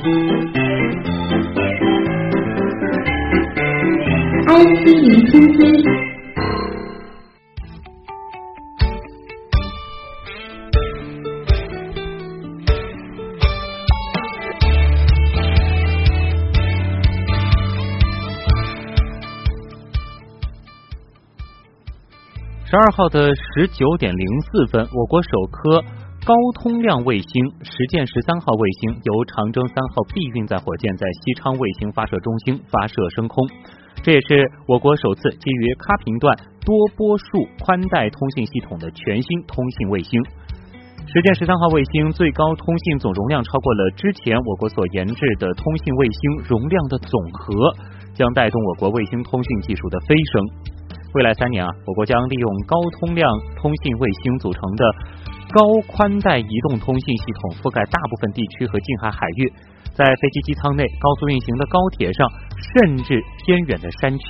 IC 零星星。十二号的十九点零四分，我国首颗高通量卫星实践十三号卫星由长征三号 B 运载火箭在西昌卫星发射中心发射升空。这也是我国首次基于咖频段多波束宽带通信系统的全新通信卫星。实践十三号卫星最高通信总容量超过了之前我国所研制的通信卫星容量的总和，将带动我国卫星通讯技术的飞升。未来三年啊，我国将利用高通量通信卫星组成的高宽带移动通信系统，覆盖大部分地区和近海海域，在飞机机舱内、高速运行的高铁上，甚至偏远的山区，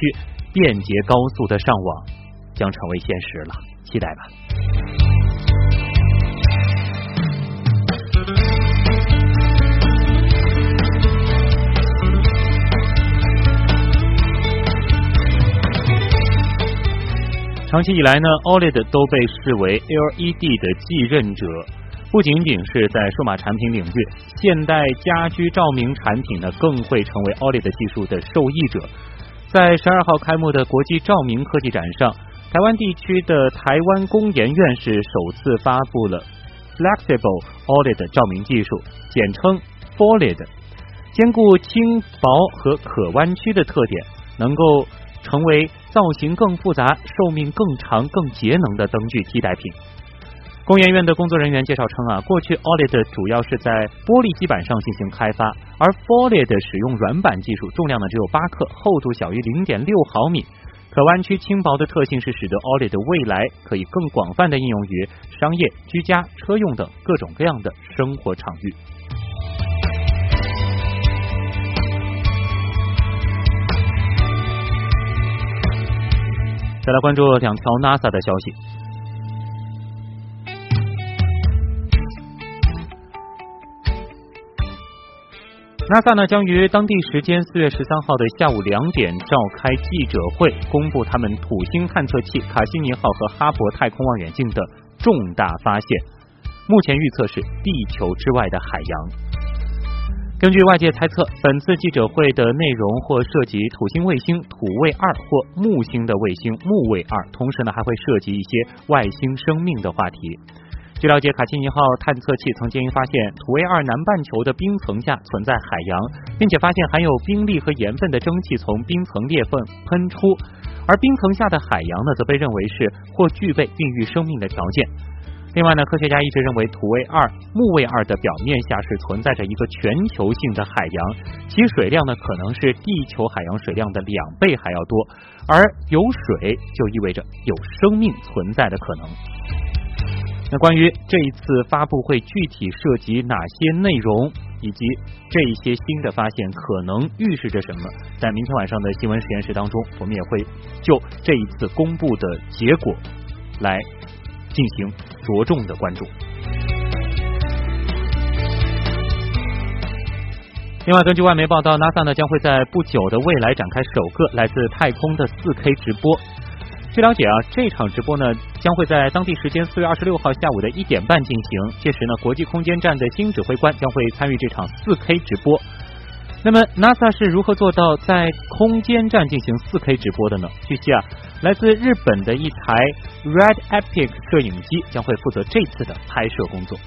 便捷高速的上网，将成为现实了。期待吧。长期以来呢，OLED 都被视为 LED 的继任者，不仅仅是在数码产品领域，现代家居照明产品呢更会成为 OLED 技术的受益者。在十二号开幕的国际照明科技展上，台湾地区的台湾工研院是首次发布了 Flexible OLED 照明技术，简称 FOLED，兼顾轻薄和可弯曲的特点，能够。成为造型更复杂、寿命更长、更节能的灯具替代品。工研院的工作人员介绍称啊，过去 OLED 主要是在玻璃基板上进行开发，而 FOLED 使用软板技术，重量呢只有八克，厚度小于零点六毫米，可弯曲轻薄的特性是使得 OLED 未来可以更广泛的应用于商业、居家、车用等各种各样的生活场域。再来关注两条 NASA 的消息。NASA 呢将于当地时间四月十三号的下午两点召开记者会，公布他们土星探测器卡西尼号和哈勃太空望远镜的重大发现。目前预测是地球之外的海洋。根据外界猜测，本次记者会的内容或涉及土星卫星土卫二或木星的卫星木卫二，同时呢还会涉及一些外星生命的话题。据了解，卡西尼号探测器曾经发现土卫二南半球的冰层下存在海洋，并且发现含有冰粒和盐分的蒸汽从冰层裂缝喷出，而冰层下的海洋呢，则被认为是或具备孕育生命的条件。另外呢，科学家一直认为土卫二、木卫二的表面下是存在着一个全球性的海洋，其水量呢可能是地球海洋水量的两倍还要多，而有水就意味着有生命存在的可能。那关于这一次发布会具体涉及哪些内容，以及这一些新的发现可能预示着什么，在明天晚上的新闻实验室当中，我们也会就这一次公布的结果来。进行着重的关注。另外，根据外媒报道，NASA 呢将会在不久的未来展开首个来自太空的 4K 直播。据了解啊，这场直播呢将会在当地时间四月二十六号下午的一点半进行。届时呢，国际空间站的新指挥官将会参与这场 4K 直播。那么，NASA 是如何做到在空间站进行 4K 直播的呢？据悉啊。来自日本的一台 Red Epic 摄影机将会负责这次的拍摄工作。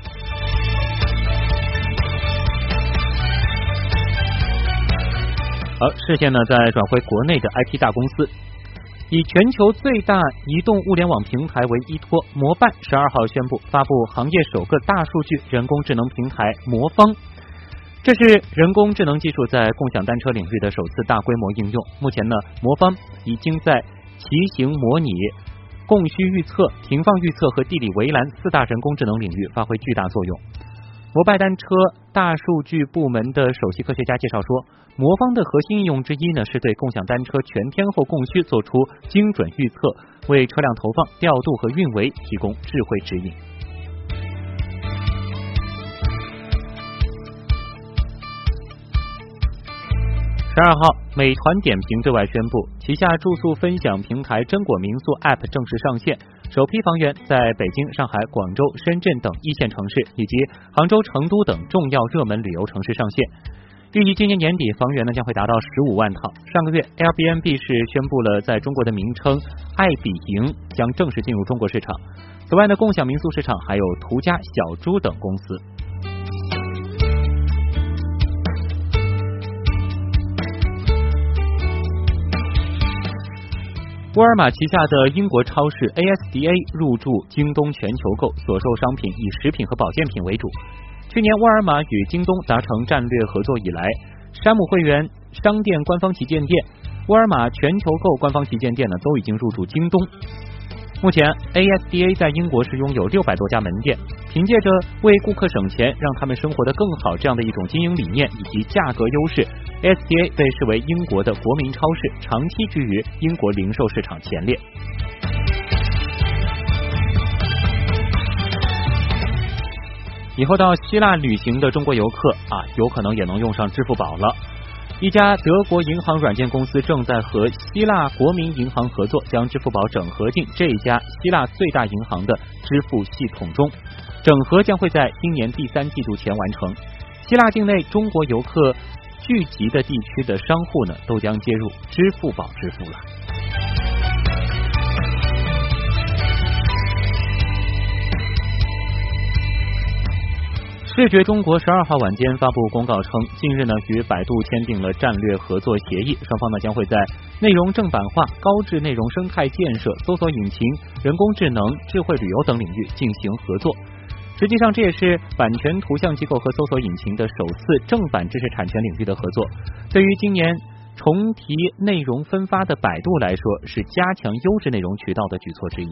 好，视线呢再转回国内的 IT 大公司，以全球最大移动物联网平台为依托，摩拜十二号宣布发布行业首个大数据人工智能平台魔方。这是人工智能技术在共享单车领域的首次大规模应用。目前呢，魔方已经在骑行模拟、供需预测、停放预测和地理围栏四大人工智能领域发挥巨大作用。摩拜单车大数据部门的首席科学家介绍说，魔方的核心应用之一呢，是对共享单车全天候供需做出精准预测，为车辆投放、调度和运维提供智慧指引。十二号，美团点评对外宣布，旗下住宿分享平台真果民宿 App 正式上线，首批房源在北京、上海、广州、深圳等一线城市，以及杭州、成都等重要热门旅游城市上线。预计今年年底房源呢将会达到十五万套。上个月，Airbnb 是宣布了在中国的名称爱彼迎将正式进入中国市场。此外呢，共享民宿市场还有途家、小猪等公司。沃尔玛旗下的英国超市 ASDA 入驻京东全球购，所售商品以食品和保健品为主。去年沃尔玛与京东达成战略合作以来，山姆会员商店官方旗舰店、沃尔玛全球购官方旗舰店呢，都已经入驻京东。目前，ASDA 在英国是拥有六百多家门店，凭借着为顾客省钱，让他们生活的更好这样的一种经营理念以及价格优势，ASDA 被视为英国的国民超市，长期居于英国零售市场前列。以后到希腊旅行的中国游客啊，有可能也能用上支付宝了。一家德国银行软件公司正在和希腊国民银行合作，将支付宝整合进这家希腊最大银行的支付系统中。整合将会在今年第三季度前完成。希腊境内中国游客聚集的地区的商户呢，都将接入支付宝支付了。视觉中国十二号晚间发布公告称，近日呢与百度签订了战略合作协议，双方呢将会在内容正版化、高质内容生态建设、搜索引擎、人工智能、智慧旅游等领域进行合作。实际上，这也是版权图像机构和搜索引擎的首次正版知识产权领域的合作。对于今年重提内容分发的百度来说，是加强优质内容渠道的举措之一。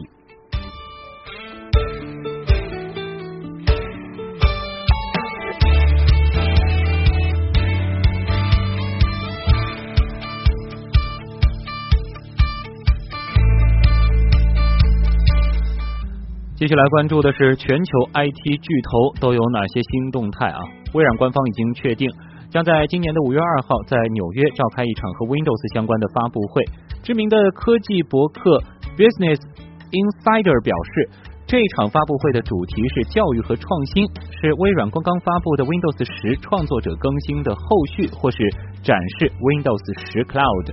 继续来关注的是全球 IT 巨头都有哪些新动态啊？微软官方已经确定，将在今年的五月二号在纽约召开一场和 Windows 相关的发布会。知名的科技博客 Business Insider 表示，这场发布会的主题是教育和创新，是微软刚刚发布的 Windows 十创作者更新的后续，或是展示 Windows 十 Cloud。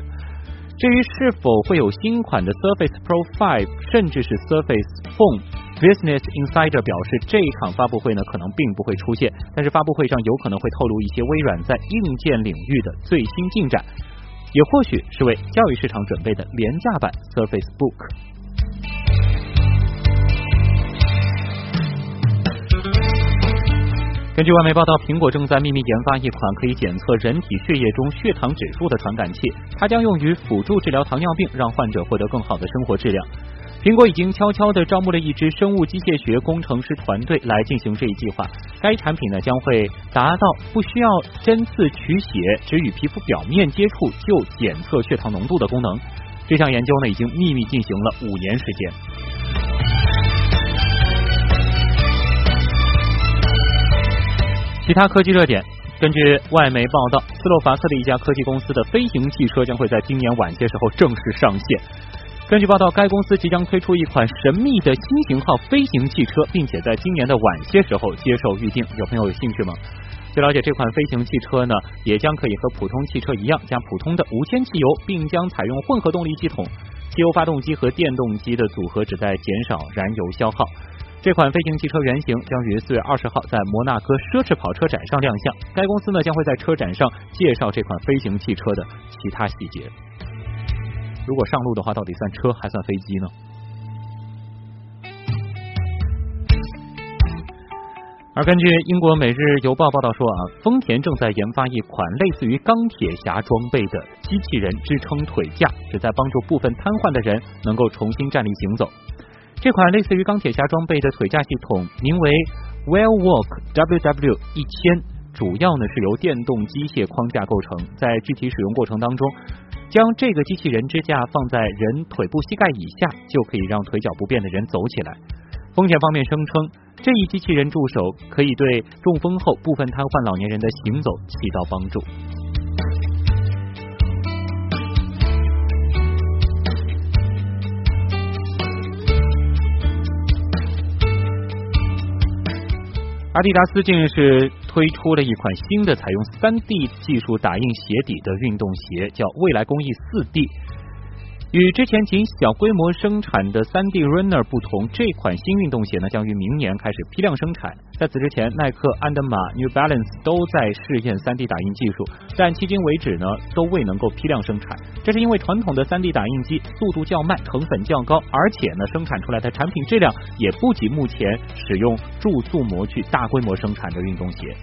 至于是否会有新款的 Surface Pro 5，甚至是 Surface Phone。Business Insider 表示，这一场发布会呢可能并不会出现，但是发布会上有可能会透露一些微软在硬件领域的最新进展，也或许是为教育市场准备的廉价版 Surface Book。根据外媒报道，苹果正在秘密研发一款可以检测人体血液中血糖指数的传感器，它将用于辅助治疗糖尿病，让患者获得更好的生活质量。苹果已经悄悄地招募了一支生物机械学工程师团队来进行这一计划。该产品呢将会达到不需要针刺取血，只与皮肤表面接触就检测血糖浓度的功能。这项研究呢已经秘密进行了五年时间。其他科技热点，根据外媒报道，斯洛伐克的一家科技公司的飞行汽车将会在今年晚些时候正式上线。根据报道，该公司即将推出一款神秘的新型号飞行汽车，并且在今年的晚些时候接受预定。有朋友有兴趣吗？据了解，这款飞行汽车呢，也将可以和普通汽车一样，加普通的无铅汽油，并将采用混合动力系统，汽油发动机和电动机的组合旨在减少燃油消耗。这款飞行汽车原型将于四月二十号在摩纳哥奢侈跑车展上亮相。该公司呢将会在车展上介绍这款飞行汽车的其他细节。如果上路的话，到底算车还算飞机呢？而根据英国《每日邮报》报道说啊，丰田正在研发一款类似于钢铁侠装备的机器人支撑腿架，旨在帮助部分瘫痪的人能够重新站立行走。这款类似于钢铁侠装备的腿架系统名为 Wellwalk WW 一千，主要呢是由电动机械框架构成，在具体使用过程当中。将这个机器人支架放在人腿部膝盖以下，就可以让腿脚不便的人走起来。风险方面声称，这一机器人助手可以对中风后部分瘫痪老年人的行走起到帮助。阿迪达斯近日是推出了一款新的采用三 D 技术打印鞋底的运动鞋，叫未来工艺四 D。与之前仅小规模生产的 3D Runner 不同，这款新运动鞋呢将于明年开始批量生产。在此之前，耐克、安德玛、New Balance 都在试验 3D 打印技术，但迄今为止呢都未能够批量生产。这是因为传统的 3D 打印机速度较慢，成本较高，而且呢生产出来的产品质量也不及目前使用注塑模具大规模生产的运动鞋。